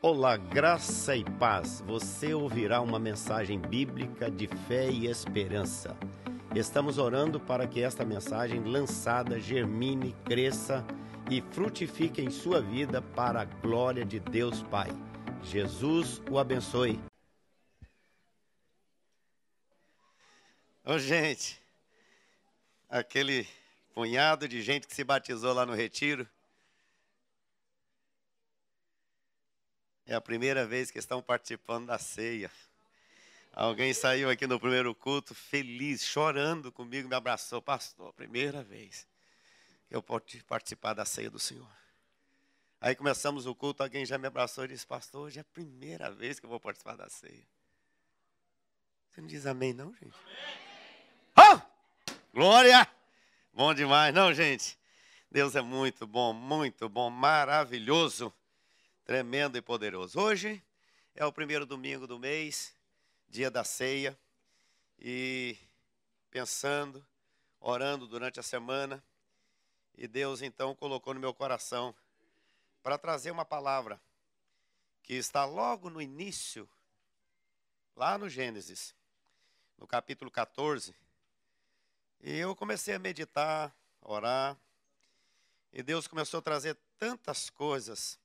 Olá, graça e paz. Você ouvirá uma mensagem bíblica de fé e esperança. Estamos orando para que esta mensagem lançada germine, cresça e frutifique em sua vida para a glória de Deus Pai. Jesus o abençoe. Ô, gente, aquele punhado de gente que se batizou lá no retiro. É a primeira vez que estão participando da ceia. Alguém saiu aqui no primeiro culto feliz, chorando comigo, me abraçou, pastor, primeira vez que eu pude participar da ceia do Senhor. Aí começamos o culto, alguém já me abraçou e disse, pastor, hoje é a primeira vez que eu vou participar da ceia. Você não diz amém, não, gente? Amém. Oh! Glória! Bom demais, não, gente? Deus é muito bom, muito bom, maravilhoso tremendo e poderoso. Hoje é o primeiro domingo do mês, dia da ceia, e pensando, orando durante a semana, e Deus então colocou no meu coração para trazer uma palavra que está logo no início, lá no Gênesis, no capítulo 14. E eu comecei a meditar, orar, e Deus começou a trazer tantas coisas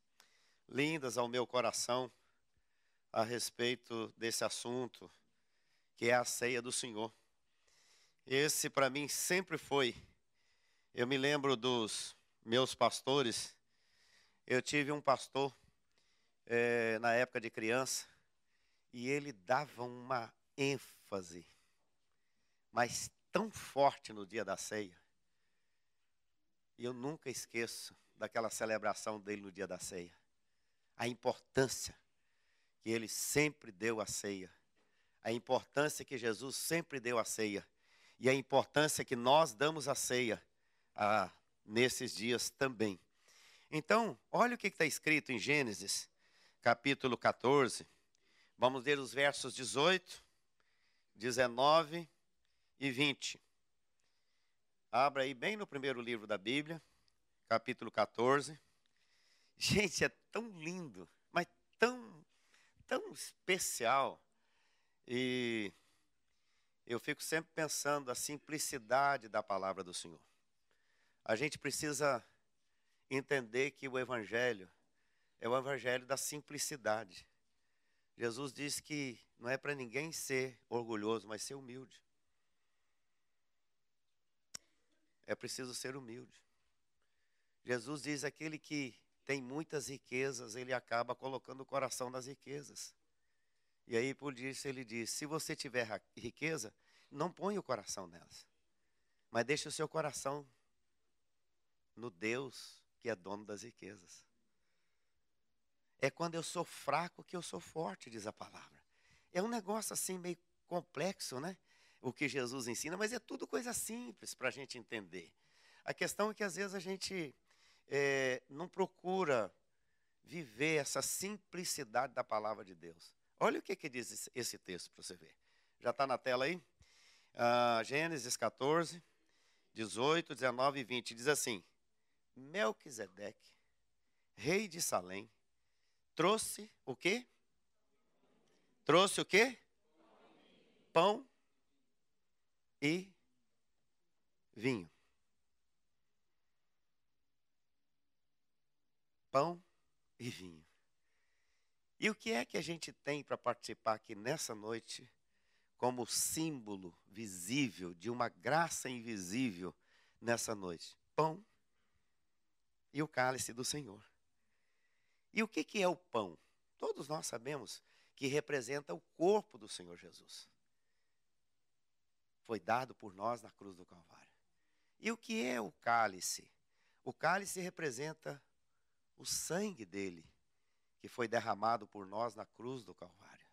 lindas ao meu coração a respeito desse assunto, que é a ceia do Senhor. Esse para mim sempre foi. Eu me lembro dos meus pastores. Eu tive um pastor é, na época de criança e ele dava uma ênfase, mas tão forte no dia da ceia. E eu nunca esqueço daquela celebração dele no dia da ceia a importância que ele sempre deu à ceia, a importância que Jesus sempre deu à ceia e a importância que nós damos à ceia ah, nesses dias também. Então, olha o que está escrito em Gênesis, capítulo 14. Vamos ler os versos 18, 19 e 20. Abra aí bem no primeiro livro da Bíblia, capítulo 14. Gente, é tão lindo, mas tão, tão especial. E eu fico sempre pensando a simplicidade da palavra do Senhor. A gente precisa entender que o Evangelho é o Evangelho da simplicidade. Jesus disse que não é para ninguém ser orgulhoso, mas ser humilde. É preciso ser humilde. Jesus diz: aquele que tem muitas riquezas, ele acaba colocando o coração nas riquezas. E aí, por isso, ele diz: se você tiver riqueza, não ponha o coração nelas, mas deixe o seu coração no Deus que é dono das riquezas. É quando eu sou fraco que eu sou forte, diz a palavra. É um negócio assim meio complexo, né? O que Jesus ensina, mas é tudo coisa simples para a gente entender. A questão é que às vezes a gente é, não procura viver essa simplicidade da palavra de Deus. Olha o que, que diz esse texto para você ver. Já está na tela aí? Ah, Gênesis 14, 18, 19 e 20. Diz assim: Melquisedeque, rei de Salém, trouxe o quê? Trouxe o quê? Pão e vinho. Pão e vinho. E o que é que a gente tem para participar aqui nessa noite, como símbolo visível de uma graça invisível nessa noite? Pão e o cálice do Senhor. E o que, que é o pão? Todos nós sabemos que representa o corpo do Senhor Jesus. Foi dado por nós na cruz do Calvário. E o que é o cálice? O cálice representa o sangue dele, que foi derramado por nós na cruz do Calvário.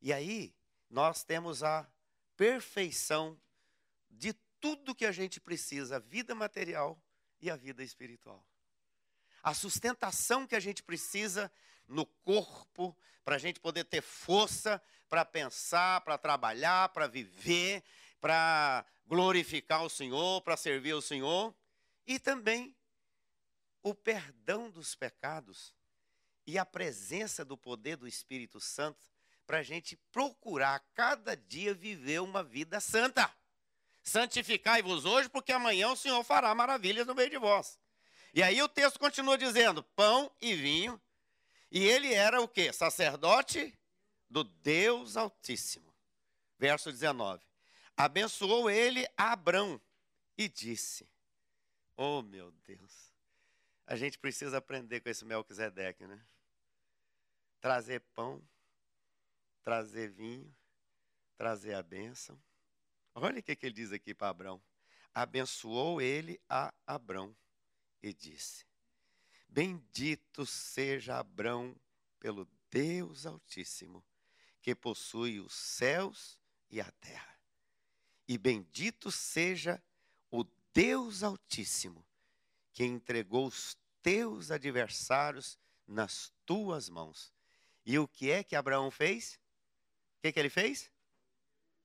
E aí, nós temos a perfeição de tudo que a gente precisa, a vida material e a vida espiritual. A sustentação que a gente precisa no corpo, para a gente poder ter força para pensar, para trabalhar, para viver, para glorificar o Senhor, para servir o Senhor, e também o perdão dos pecados e a presença do poder do Espírito Santo para a gente procurar cada dia viver uma vida santa. Santificai-vos hoje, porque amanhã o Senhor fará maravilhas no meio de vós. E aí o texto continua dizendo: pão e vinho. E ele era o quê? Sacerdote do Deus Altíssimo. Verso 19. Abençoou ele a Abrão e disse: Oh meu Deus, a gente precisa aprender com esse Melquisedeque, né? Trazer pão, trazer vinho, trazer a bênção. Olha o que, que ele diz aqui para Abrão. Abençoou ele a Abrão e disse: Bendito seja Abrão pelo Deus Altíssimo, que possui os céus e a terra. E bendito seja o Deus Altíssimo, que entregou os teus adversários nas tuas mãos. E o que é que Abraão fez? O que, que ele fez?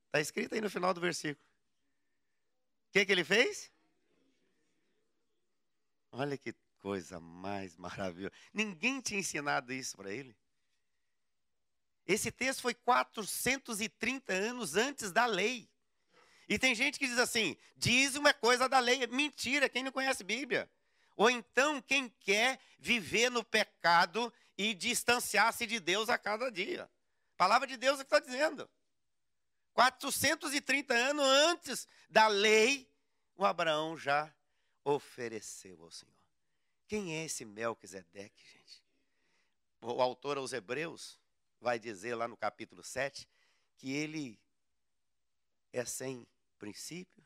Está escrito aí no final do versículo. O que, que ele fez? Olha que coisa mais maravilhosa. Ninguém tinha ensinado isso para ele. Esse texto foi 430 anos antes da lei. E tem gente que diz assim: dízimo é coisa da lei. Mentira, quem não conhece Bíblia. Ou então quem quer viver no pecado e distanciar-se de Deus a cada dia. A palavra de Deus é que está dizendo. 430 anos antes da lei, o Abraão já ofereceu ao Senhor. Quem é esse Melquisedeque, gente? O autor aos Hebreus vai dizer lá no capítulo 7 que ele é sem princípio,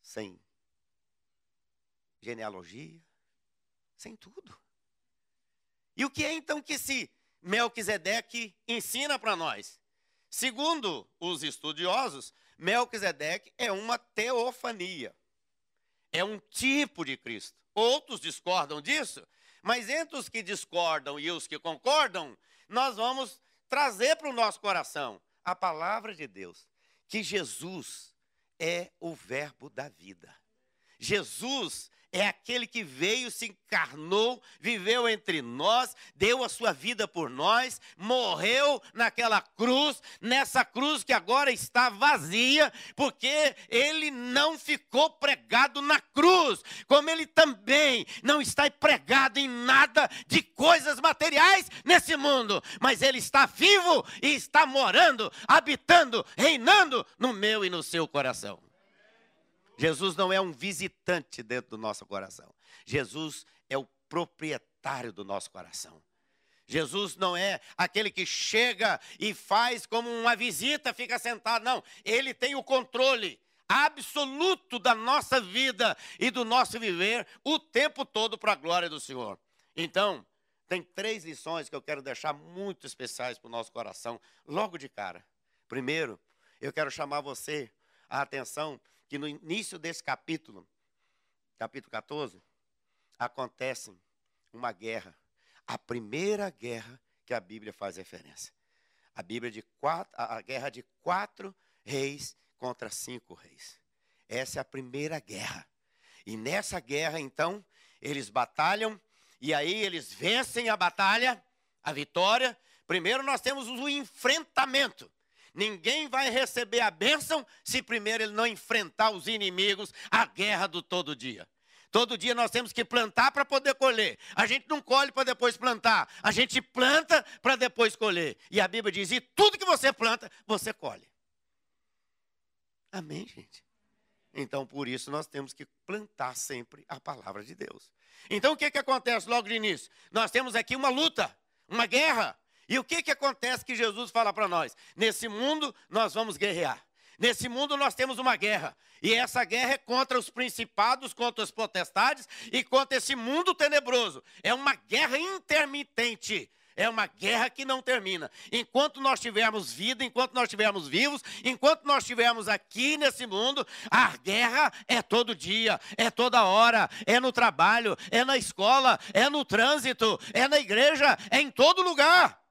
sem genealogia, sem tudo. E o que é então que esse Melquisedeque ensina para nós? Segundo os estudiosos, Melquisedeque é uma teofania. É um tipo de Cristo. Outros discordam disso, mas entre os que discordam e os que concordam, nós vamos trazer para o nosso coração a palavra de Deus, que Jesus é o Verbo da vida. Jesus é aquele que veio, se encarnou, viveu entre nós, deu a sua vida por nós, morreu naquela cruz, nessa cruz que agora está vazia, porque ele não ficou pregado na cruz, como ele também não está pregado em nada de coisas materiais nesse mundo, mas ele está vivo e está morando, habitando, reinando no meu e no seu coração. Jesus não é um visitante dentro do nosso coração. Jesus é o proprietário do nosso coração. Jesus não é aquele que chega e faz como uma visita, fica sentado. Não, ele tem o controle absoluto da nossa vida e do nosso viver o tempo todo para a glória do Senhor. Então, tem três lições que eu quero deixar muito especiais para o nosso coração, logo de cara. Primeiro, eu quero chamar você a atenção que no início desse capítulo, capítulo 14, acontece uma guerra, a primeira guerra que a Bíblia faz referência. A Bíblia de quatro, a guerra de quatro reis contra cinco reis. Essa é a primeira guerra. E nessa guerra, então, eles batalham e aí eles vencem a batalha, a vitória. Primeiro nós temos o enfrentamento. Ninguém vai receber a bênção se primeiro ele não enfrentar os inimigos, a guerra do todo dia. Todo dia nós temos que plantar para poder colher. A gente não colhe para depois plantar. A gente planta para depois colher. E a Bíblia diz: e tudo que você planta, você colhe. Amém, gente? Então, por isso, nós temos que plantar sempre a palavra de Deus. Então, o que, que acontece logo de início? Nós temos aqui uma luta, uma guerra. E o que, que acontece que Jesus fala para nós? Nesse mundo nós vamos guerrear. Nesse mundo nós temos uma guerra. E essa guerra é contra os principados, contra as potestades e contra esse mundo tenebroso. É uma guerra intermitente. É uma guerra que não termina. Enquanto nós tivermos vida, enquanto nós estivermos vivos, enquanto nós estivermos aqui nesse mundo, a guerra é todo dia, é toda hora, é no trabalho, é na escola, é no trânsito, é na igreja, é em todo lugar.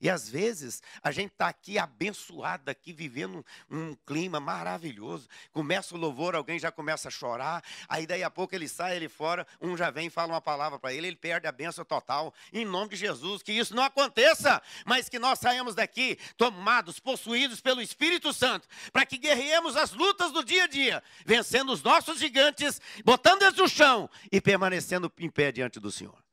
E às vezes a gente está aqui abençoado, aqui vivendo um, um, clima maravilhoso. Começa o louvor, alguém já começa a chorar. Aí daí a pouco ele sai ele fora, um já vem e fala uma palavra para ele, ele perde a benção total. Em nome de Jesus, que isso não aconteça, mas que nós saímos daqui tomados, possuídos pelo Espírito Santo, para que guerreemos as lutas do dia a dia, vencendo os nossos gigantes, botando eles no chão e permanecendo em pé diante do Senhor.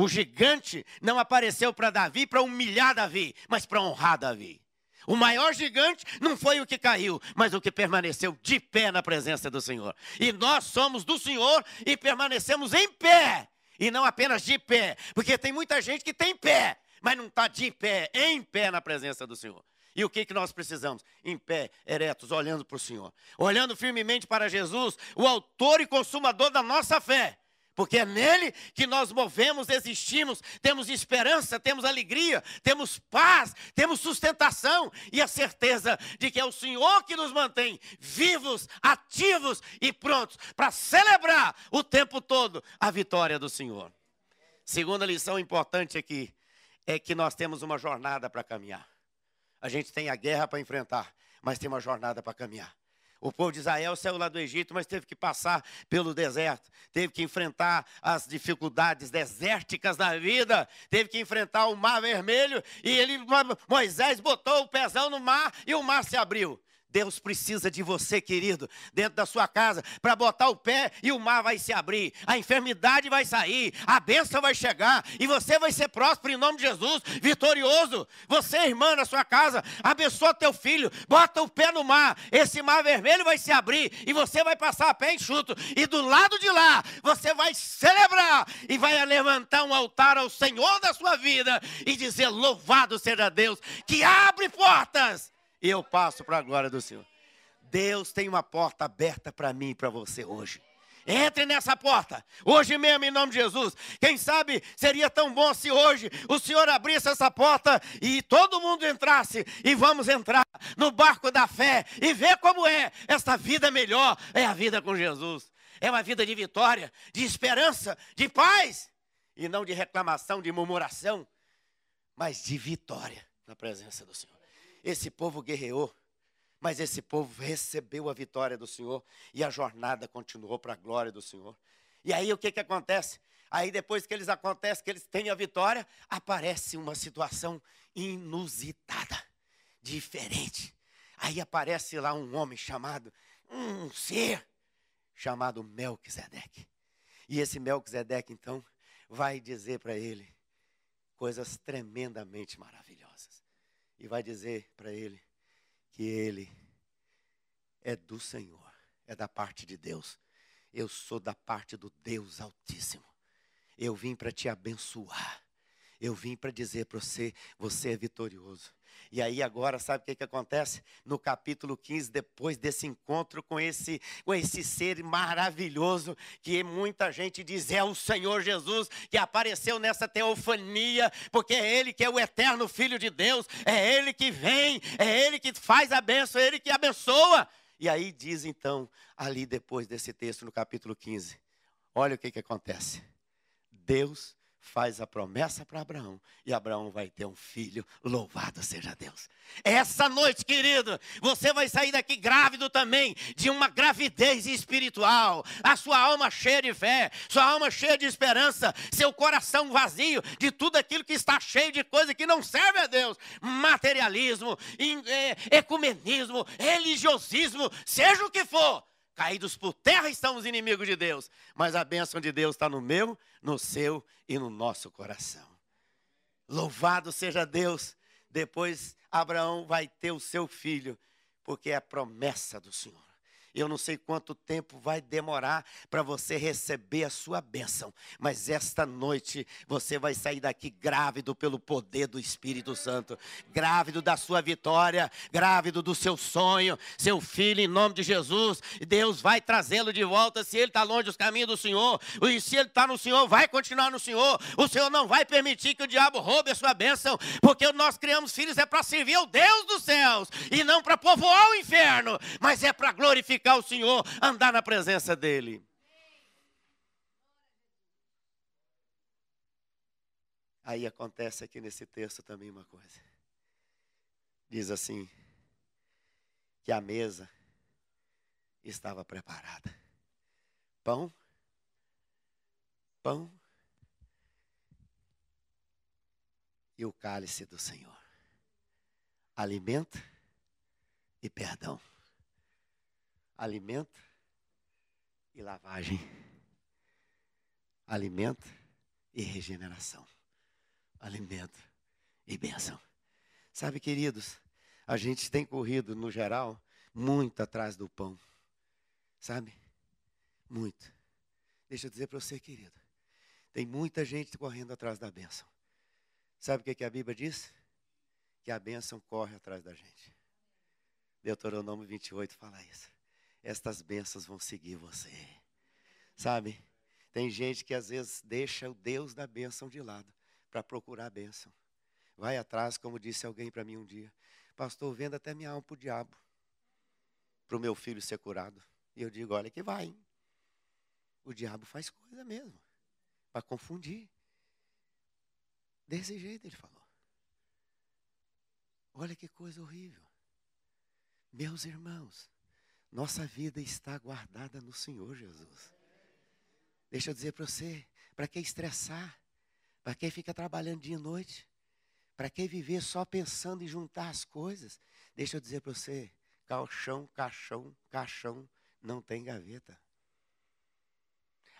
O gigante não apareceu para Davi para humilhar Davi, mas para honrar Davi. O maior gigante não foi o que caiu, mas o que permaneceu de pé na presença do Senhor. E nós somos do Senhor e permanecemos em pé, e não apenas de pé, porque tem muita gente que tem pé, mas não está de pé, em pé na presença do Senhor. E o que, que nós precisamos? Em pé, eretos, olhando para o Senhor, olhando firmemente para Jesus, o autor e consumador da nossa fé porque é nele que nós movemos, existimos, temos esperança, temos alegria, temos paz, temos sustentação e a certeza de que é o Senhor que nos mantém vivos, ativos e prontos para celebrar o tempo todo a vitória do Senhor. Segunda lição importante aqui é que nós temos uma jornada para caminhar. A gente tem a guerra para enfrentar, mas tem uma jornada para caminhar. O povo de Israel saiu lá do Egito, mas teve que passar pelo deserto, teve que enfrentar as dificuldades desérticas da vida, teve que enfrentar o mar vermelho, e ele, Moisés botou o pezão no mar e o mar se abriu. Deus precisa de você, querido, dentro da sua casa, para botar o pé e o mar vai se abrir, a enfermidade vai sair, a bênção vai chegar e você vai ser próspero em nome de Jesus, vitorioso. Você, irmã, na sua casa, abençoa teu filho, bota o pé no mar, esse mar vermelho vai se abrir e você vai passar a pé enxuto, e do lado de lá você vai celebrar e vai levantar um altar ao Senhor da sua vida e dizer: Louvado seja Deus que abre portas eu passo para a glória do Senhor. Deus tem uma porta aberta para mim e para você hoje. Entre nessa porta, hoje mesmo, em nome de Jesus. Quem sabe seria tão bom se hoje o Senhor abrisse essa porta e todo mundo entrasse. E vamos entrar no barco da fé e ver como é. Esta vida melhor é a vida com Jesus. É uma vida de vitória, de esperança, de paz. E não de reclamação, de murmuração, mas de vitória na presença do Senhor. Esse povo guerreou, mas esse povo recebeu a vitória do Senhor e a jornada continuou para a glória do Senhor. E aí o que, que acontece? Aí depois que eles acontece, que eles têm a vitória, aparece uma situação inusitada, diferente. Aí aparece lá um homem chamado, um ser chamado Melquisedeque. E esse Melquisedeque, então, vai dizer para ele coisas tremendamente maravilhosas e vai dizer para ele que ele é do Senhor, é da parte de Deus. Eu sou da parte do Deus Altíssimo. Eu vim para te abençoar. Eu vim para dizer para você: você é vitorioso. E aí agora, sabe o que, que acontece? No capítulo 15, depois desse encontro com esse, com esse ser maravilhoso, que muita gente diz é o Senhor Jesus, que apareceu nessa teofania, porque é Ele que é o eterno Filho de Deus, é Ele que vem, é Ele que faz a bênção, é Ele que abençoa. E aí diz então, ali depois desse texto, no capítulo 15, olha o que, que acontece. Deus faz a promessa para Abraão e Abraão vai ter um filho. Louvado seja Deus. Essa noite, querido, você vai sair daqui grávido também de uma gravidez espiritual. A sua alma cheia de fé, sua alma cheia de esperança, seu coração vazio de tudo aquilo que está cheio de coisa que não serve a Deus. Materialismo, é, ecumenismo, religiosismo, seja o que for caídos por terra estão os inimigos de Deus, mas a bênção de Deus está no meu, no seu e no nosso coração. Louvado seja Deus. Depois Abraão vai ter o seu filho, porque é a promessa do Senhor. Eu não sei quanto tempo vai demorar para você receber a sua bênção, mas esta noite você vai sair daqui grávido pelo poder do Espírito Santo, grávido da sua vitória, grávido do seu sonho, seu filho, em nome de Jesus. Deus vai trazê-lo de volta se ele está longe dos caminhos do Senhor, e se ele está no Senhor, vai continuar no Senhor. O Senhor não vai permitir que o diabo roube a sua bênção, porque nós criamos filhos é para servir ao Deus dos céus e não para povoar o inferno, mas é para glorificar glorificar o Senhor, andar na presença dEle. Aí acontece aqui nesse texto também uma coisa. Diz assim: que a mesa estava preparada. Pão, pão e o cálice do Senhor. Alimenta e perdão. Alimenta e lavagem. Alimenta e regeneração. Alimento e bênção. Sabe, queridos, a gente tem corrido, no geral, muito atrás do pão. Sabe? Muito. Deixa eu dizer para você, querido. Tem muita gente correndo atrás da bênção. Sabe o que, que a Bíblia diz? Que a bênção corre atrás da gente. Deuteronômio 28 fala isso. Estas bênçãos vão seguir você. Sabe? Tem gente que às vezes deixa o Deus da bênção de lado para procurar a bênção. Vai atrás, como disse alguém para mim um dia. Pastor, vendo até minha alma para o diabo. Para o meu filho ser curado. E eu digo, olha que vai. Hein? O diabo faz coisa mesmo. Para confundir. Desse jeito ele falou. Olha que coisa horrível. Meus irmãos, nossa vida está guardada no Senhor Jesus. Deixa eu dizer para você, para que estressar? Para que fica trabalhando dia e noite? Para que viver só pensando em juntar as coisas? Deixa eu dizer para você: caixão, caixão, caixão, não tem gaveta.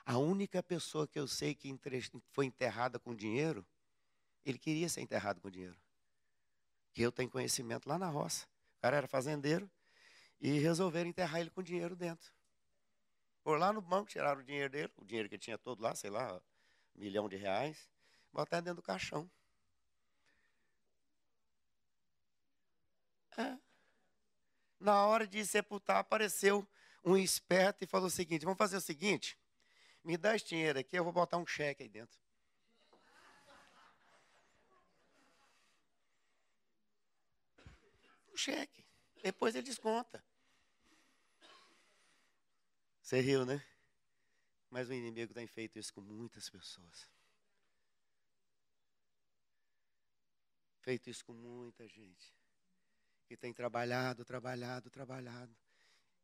A única pessoa que eu sei que foi enterrada com dinheiro, ele queria ser enterrado com dinheiro. Que eu tenho conhecimento lá na roça. O cara era fazendeiro e resolveram enterrar ele com dinheiro dentro. Por lá no banco, tiraram o dinheiro dele, o dinheiro que ele tinha todo lá, sei lá, um milhão de reais, botaram dentro do caixão. É. Na hora de sepultar, apareceu um esperto e falou o seguinte: vamos fazer o seguinte, me dá esse dinheiro aqui, eu vou botar um cheque aí dentro. Um cheque. Depois ele desconta. Você riu, né? Mas o inimigo tem feito isso com muitas pessoas. Feito isso com muita gente que tem trabalhado, trabalhado, trabalhado,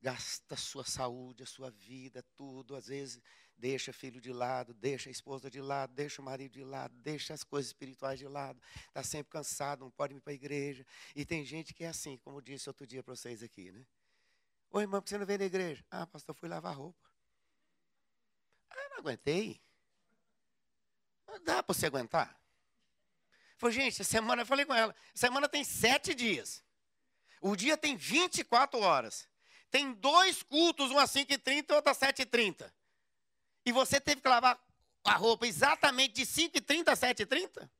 gasta a sua saúde, a sua vida, tudo, às vezes deixa filho de lado, deixa a esposa de lado, deixa o marido de lado, deixa as coisas espirituais de lado, está sempre cansado, não pode ir para a igreja. E tem gente que é assim, como disse outro dia para vocês aqui, né? Oi, irmão, por que você não vem na igreja? Ah, pastor, fui lavar roupa. Ah, não aguentei. Não dá para você aguentar. Falei, gente, semana, eu falei com ela, semana tem sete dias. O dia tem 24 horas. Tem dois cultos, um às 5h30 e outro às 7h30. E você teve que lavar a roupa exatamente de 5h30 a 7h30?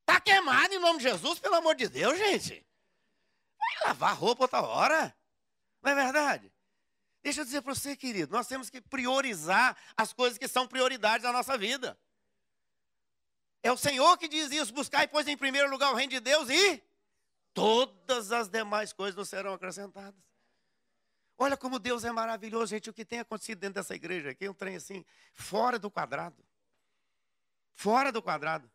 Está queimado em nome de Jesus, pelo amor de Deus, gente. Vai lavar roupa outra hora. Não é verdade? Deixa eu dizer para você, querido, nós temos que priorizar as coisas que são prioridades na nossa vida. É o Senhor que diz isso: buscar, pois, em primeiro lugar o reino de Deus e todas as demais coisas nos serão acrescentadas. Olha como Deus é maravilhoso, gente. O que tem acontecido dentro dessa igreja aqui é um trem assim, fora do quadrado. Fora do quadrado.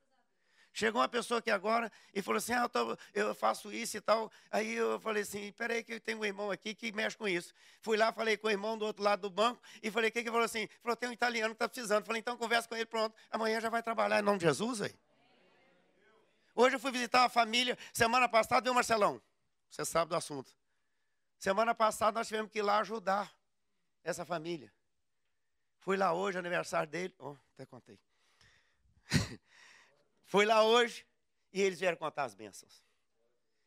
Chegou uma pessoa aqui agora e falou assim: ah, eu, faço isso e tal. Aí eu falei assim: peraí, que eu tenho um irmão aqui que mexe com isso. Fui lá, falei com o irmão do outro lado do banco e falei: o que ele falou assim? Falou: tem um italiano que está precisando. Falei: então conversa com ele, pronto. Amanhã já vai trabalhar em nome de Jesus aí. Hoje eu fui visitar uma família. Semana passada, viu, Marcelão? Você sabe do assunto. Semana passada nós tivemos que ir lá ajudar essa família. Fui lá hoje, aniversário dele. Oh, até contei. Foi lá hoje e eles vieram contar as bênçãos.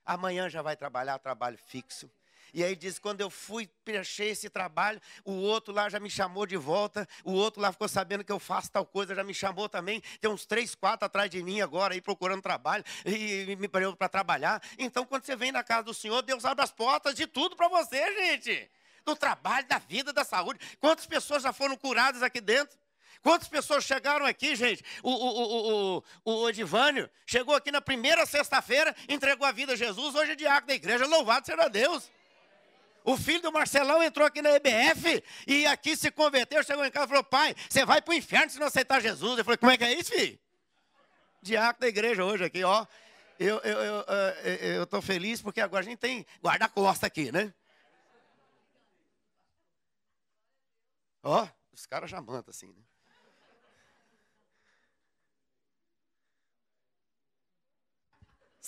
Amanhã já vai trabalhar, trabalho fixo. E aí diz, quando eu fui preencher esse trabalho, o outro lá já me chamou de volta, o outro lá ficou sabendo que eu faço tal coisa, já me chamou também. Tem uns três, quatro atrás de mim agora aí procurando trabalho e me para trabalhar. Então, quando você vem na casa do Senhor, Deus abre as portas de tudo para você, gente. Do trabalho, da vida, da saúde. Quantas pessoas já foram curadas aqui dentro? Quantas pessoas chegaram aqui, gente? O, o, o, o, o Edivânio chegou aqui na primeira sexta-feira, entregou a vida a Jesus, hoje é diácono da igreja, louvado seja Deus. O filho do Marcelão entrou aqui na EBF e aqui se converteu, chegou em casa e falou: pai, você vai para o inferno se não aceitar Jesus. Eu falei: como é que é isso, filho? Diácono da igreja hoje aqui, ó. Eu estou eu, eu, eu, feliz porque agora a gente tem guarda-costa aqui, né? Ó, os caras já mandam assim, né?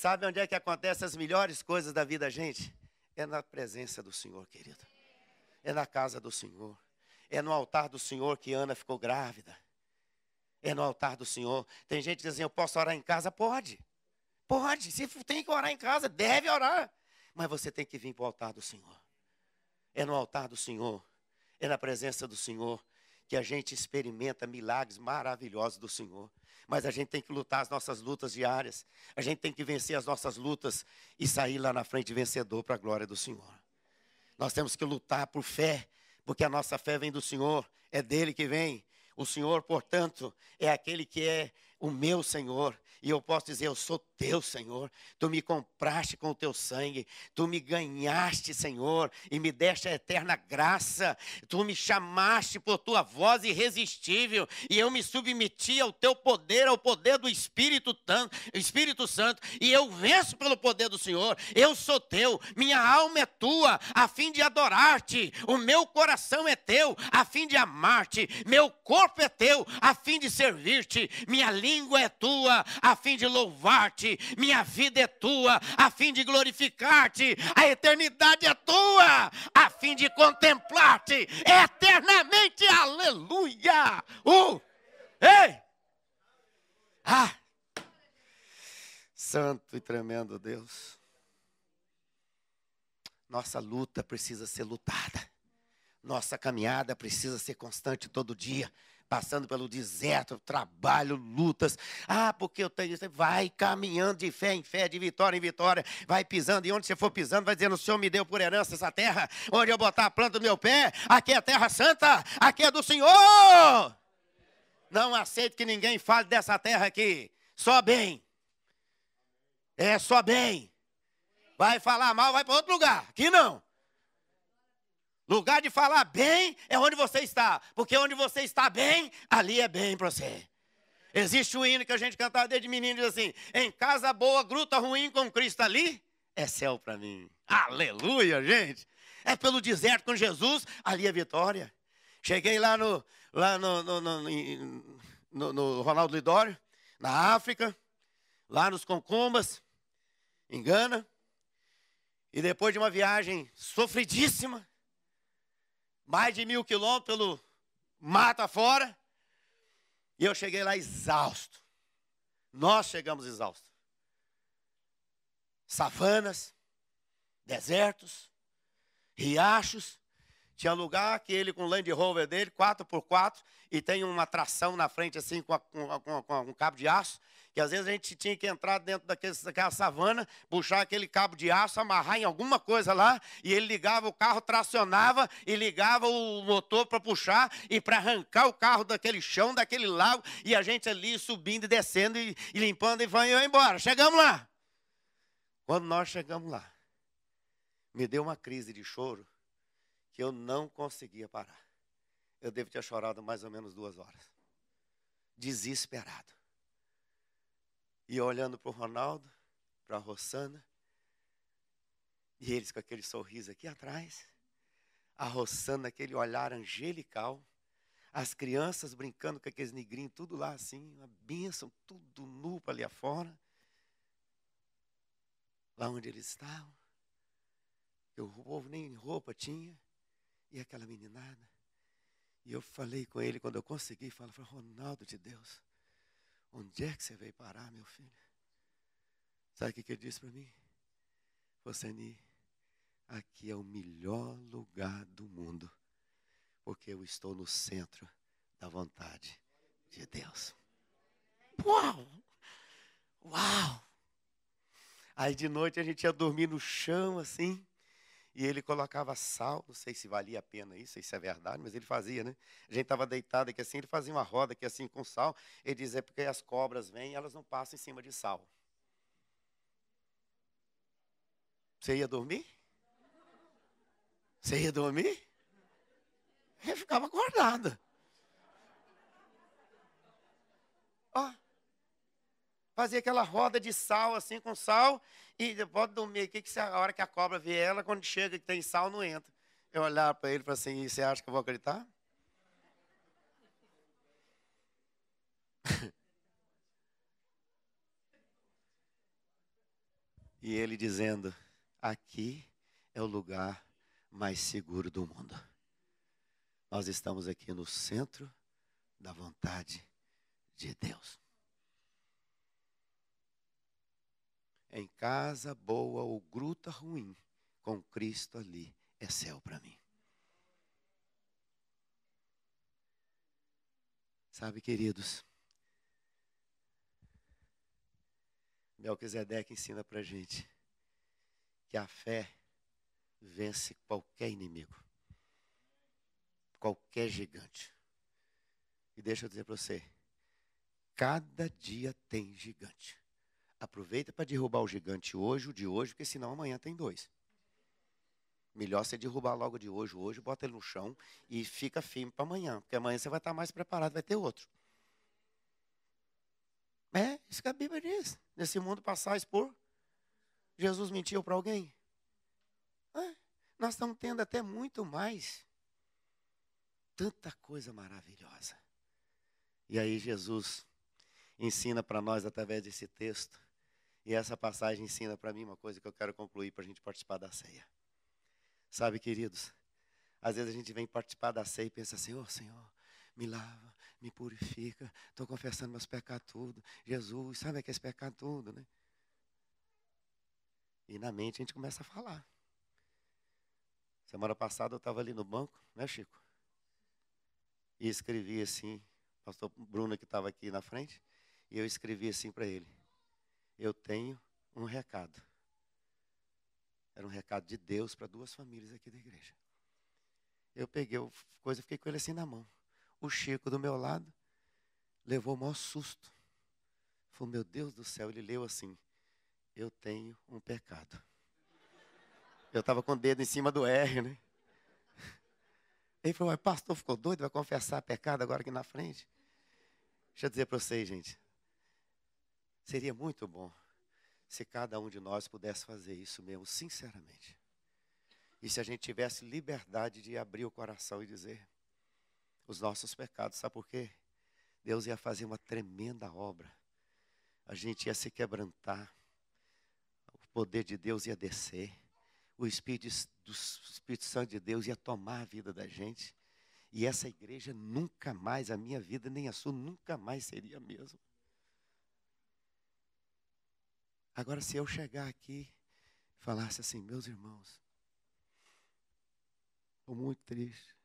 Sabe onde é que acontecem as melhores coisas da vida, gente? É na presença do Senhor, querido. É na casa do Senhor. É no altar do Senhor que Ana ficou grávida. É no altar do Senhor. Tem gente que diz assim: eu posso orar em casa? Pode. Pode. Se tem que orar em casa, deve orar. Mas você tem que vir para o altar do Senhor. É no altar do Senhor. É na presença do Senhor que a gente experimenta milagres maravilhosos do Senhor mas a gente tem que lutar as nossas lutas diárias. A gente tem que vencer as nossas lutas e sair lá na frente vencedor para a glória do Senhor. Nós temos que lutar por fé, porque a nossa fé vem do Senhor, é dele que vem. O Senhor, portanto, é aquele que é o meu Senhor. E eu posso dizer, eu sou teu, Senhor. Tu me compraste com o teu sangue. Tu me ganhaste, Senhor, e me deste a eterna graça. Tu me chamaste por tua voz irresistível, e eu me submeti ao teu poder, ao poder do Espírito, Espírito Santo, e eu venço pelo poder do Senhor. Eu sou teu, minha alma é tua, a fim de adorar-te. O meu coração é teu, a fim de amar-te. Meu corpo é teu, a fim de servir-te. Minha língua é tua, a fim de louvar-te. Minha vida é tua, a fim de glorificar-te. A eternidade é tua, a fim de contemplar-te eternamente. Aleluia! Uh! Ei! Ah! Santo e tremendo Deus. Nossa luta precisa ser lutada. Nossa caminhada precisa ser constante todo dia passando pelo deserto, trabalho, lutas. Ah, porque eu tenho. Vai caminhando de fé em fé, de vitória em vitória. Vai pisando, e onde você for pisando, vai dizendo: O Senhor me deu por herança essa terra. Onde eu botar a planta do meu pé, aqui é terra santa, aqui é do Senhor. Não aceito que ninguém fale dessa terra aqui. Só bem. É só bem. Vai falar mal, vai para outro lugar. Aqui não. Lugar de falar bem é onde você está, porque onde você está bem, ali é bem para você. Existe um hino que a gente cantava desde menino, diz assim: em casa boa, gruta ruim com Cristo ali, é céu para mim. Aleluia, gente. É pelo deserto com Jesus, ali é vitória. Cheguei lá no, lá no, no, no, no, no Ronaldo Lidório, na África, lá nos Concumbas, em Gana. E depois de uma viagem sofridíssima, mais de mil quilômetros pelo mato afora. E eu cheguei lá exausto. Nós chegamos exaustos. Savanas, desertos, riachos. Tinha lugar que ele com o Land Rover dele, 4x4, e tem uma tração na frente assim com, a, com, a, com, a, um cabo de aço que às vezes a gente tinha que entrar dentro daquela savana, puxar aquele cabo de aço, amarrar em alguma coisa lá, e ele ligava o carro, tracionava e ligava o motor para puxar e para arrancar o carro daquele chão, daquele lago, e a gente ali subindo e descendo e, e limpando e vai embora. Chegamos lá. Quando nós chegamos lá, me deu uma crise de choro que eu não conseguia parar. Eu devo ter chorado mais ou menos duas horas. Desesperado. E olhando para o Ronaldo, para a Rossana, e eles com aquele sorriso aqui atrás, a Rossana, aquele olhar angelical, as crianças brincando com aqueles negrinhos, tudo lá assim, uma bênção, tudo nu para ali afora. Lá onde eles estavam, o povo nem roupa tinha, e aquela meninada. E eu falei com ele, quando eu consegui, falei, Ronaldo de Deus, Onde é que você veio parar, meu filho? Sabe o que, ele disse para mim? Roseni, aqui é o melhor lugar do mundo, porque eu estou no centro da vontade de Deus. Uau! Uau! Aí de noite a gente ia dormir no chão assim. E ele colocava sal, não sei se valia a pena isso, se é verdade, mas ele fazia, né? A gente estava deitado aqui assim, ele fazia uma roda aqui assim com sal. Ele dizia, é porque as cobras vêm e elas não passam em cima de sal. Você ia dormir? Você ia dormir? Eu ficava acordado. Ó, fazia aquela roda de sal assim com sal e pode dormir aqui que a hora que a cobra vê ela, quando chega que tem sal, não entra. Eu olhava para ele e falei assim, você acha que eu vou acreditar? e ele dizendo, aqui é o lugar mais seguro do mundo. Nós estamos aqui no centro da vontade de Deus. Em casa boa ou gruta ruim, com Cristo ali é céu para mim. Sabe, queridos, Melquisedeque ensina para gente que a fé vence qualquer inimigo, qualquer gigante. E deixa eu dizer para você, cada dia tem gigante. Aproveita para derrubar o gigante hoje, o de hoje, porque senão amanhã tem dois. Melhor você derrubar logo de hoje, hoje, bota ele no chão e fica firme para amanhã, porque amanhã você vai estar mais preparado, vai ter outro. É, isso que a Bíblia diz. Nesse mundo passais por. Jesus mentiu para alguém? É, nós estamos tendo até muito mais. Tanta coisa maravilhosa. E aí Jesus ensina para nós através desse texto. E essa passagem ensina para mim uma coisa que eu quero concluir para a gente participar da ceia. Sabe, queridos, às vezes a gente vem participar da ceia e pensa assim, ô oh, Senhor, me lava, me purifica, estou confessando meus pecados tudo. Jesus, sabe que é esse pecado tudo, né? E na mente a gente começa a falar. Semana passada eu estava ali no banco, né, Chico? E escrevi assim, pastor Bruno que estava aqui na frente, e eu escrevi assim para ele: Eu tenho um recado. Era um recado de Deus para duas famílias aqui da igreja. Eu peguei a coisa, fiquei com ele assim na mão. O Chico do meu lado levou o maior susto. Falou, meu Deus do céu, ele leu assim: Eu tenho um pecado. Eu estava com o dedo em cima do R, né? Ele falou, mas pastor ficou doido, vai confessar pecado agora aqui na frente? Deixa eu dizer para vocês, gente. Seria muito bom se cada um de nós pudesse fazer isso mesmo, sinceramente. E se a gente tivesse liberdade de abrir o coração e dizer os nossos pecados, sabe por quê? Deus ia fazer uma tremenda obra. A gente ia se quebrantar. O poder de Deus ia descer. O Espírito, do Espírito Santo de Deus ia tomar a vida da gente. E essa igreja nunca mais, a minha vida nem a sua, nunca mais seria a mesma. Agora, se eu chegar aqui e falasse assim, meus irmãos, estou muito triste.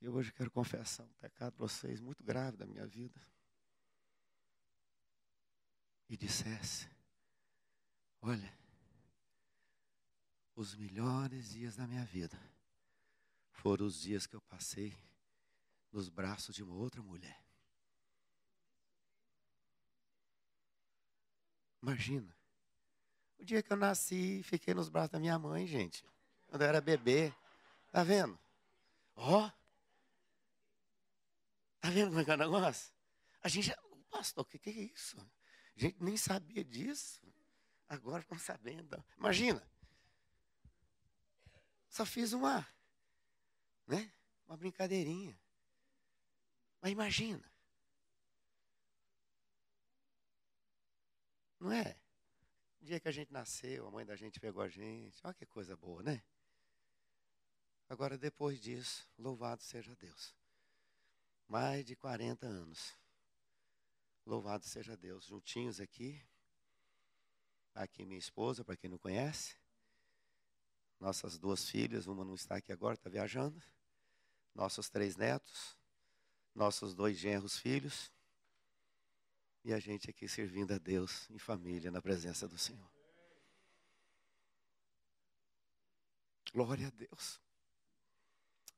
Eu hoje quero confessar um pecado para vocês muito grave da minha vida. E dissesse: Olha, os melhores dias da minha vida foram os dias que eu passei nos braços de uma outra mulher. Imagina. O dia que eu nasci, fiquei nos braços da minha mãe, gente. Quando eu era bebê. Tá vendo? Ó. Oh. Tá vendo como é que é o negócio? A gente. Pastor, o que, que é isso? A gente nem sabia disso. Agora estão sabendo. Imagina. Só fiz uma. Né? Uma brincadeirinha. Mas imagina. Não é? O dia que a gente nasceu, a mãe da gente pegou a gente. Olha que coisa boa, né? Agora, depois disso, louvado seja Deus. Mais de 40 anos. Louvado seja Deus. Juntinhos aqui. Aqui minha esposa, para quem não conhece. Nossas duas filhas, uma não está aqui agora, está viajando. Nossos três netos. Nossos dois genros filhos. E a gente aqui servindo a Deus em família, na presença do Senhor. Glória a Deus.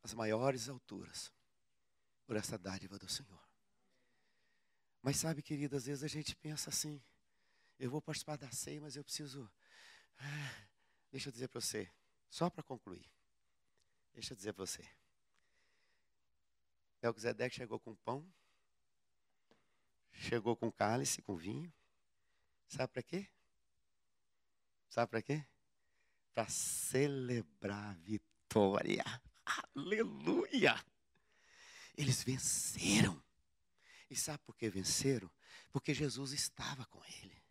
As maiores alturas por essa dádiva do Senhor. Mas sabe, querido, às vezes a gente pensa assim: eu vou participar da ceia, mas eu preciso. Ah, deixa eu dizer para você, só para concluir. Deixa eu dizer para você. Melquisedeque chegou com pão, chegou com cálice, com vinho. Sabe para quê? Sabe para quê? Para celebrar a vitória. Aleluia! Eles venceram. E sabe por que venceram? Porque Jesus estava com ele.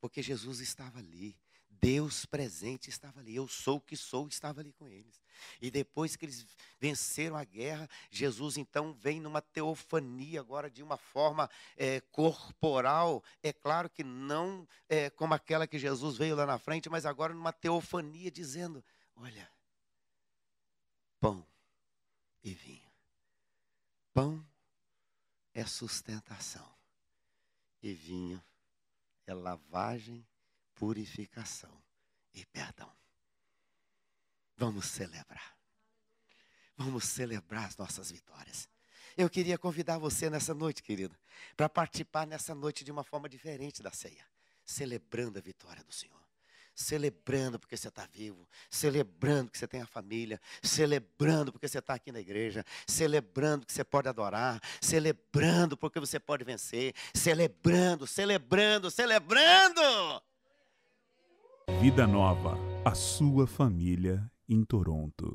Porque Jesus estava ali. Deus presente estava ali. Eu sou o que sou, estava ali com eles. E depois que eles venceram a guerra, Jesus então vem numa teofania agora de uma forma é, corporal. É claro que não é, como aquela que Jesus veio lá na frente, mas agora numa teofania dizendo: Olha, pão e vinho. Pão é sustentação e vinho é lavagem purificação e perdão. Vamos celebrar. Vamos celebrar as nossas vitórias. Eu queria convidar você nessa noite, querido, para participar nessa noite de uma forma diferente da ceia, celebrando a vitória do Senhor. Celebrando porque você está vivo, celebrando que você tem a família, celebrando porque você está aqui na igreja, celebrando que você pode adorar, celebrando porque você pode vencer, celebrando, celebrando, celebrando. Vida Nova, a sua família em Toronto.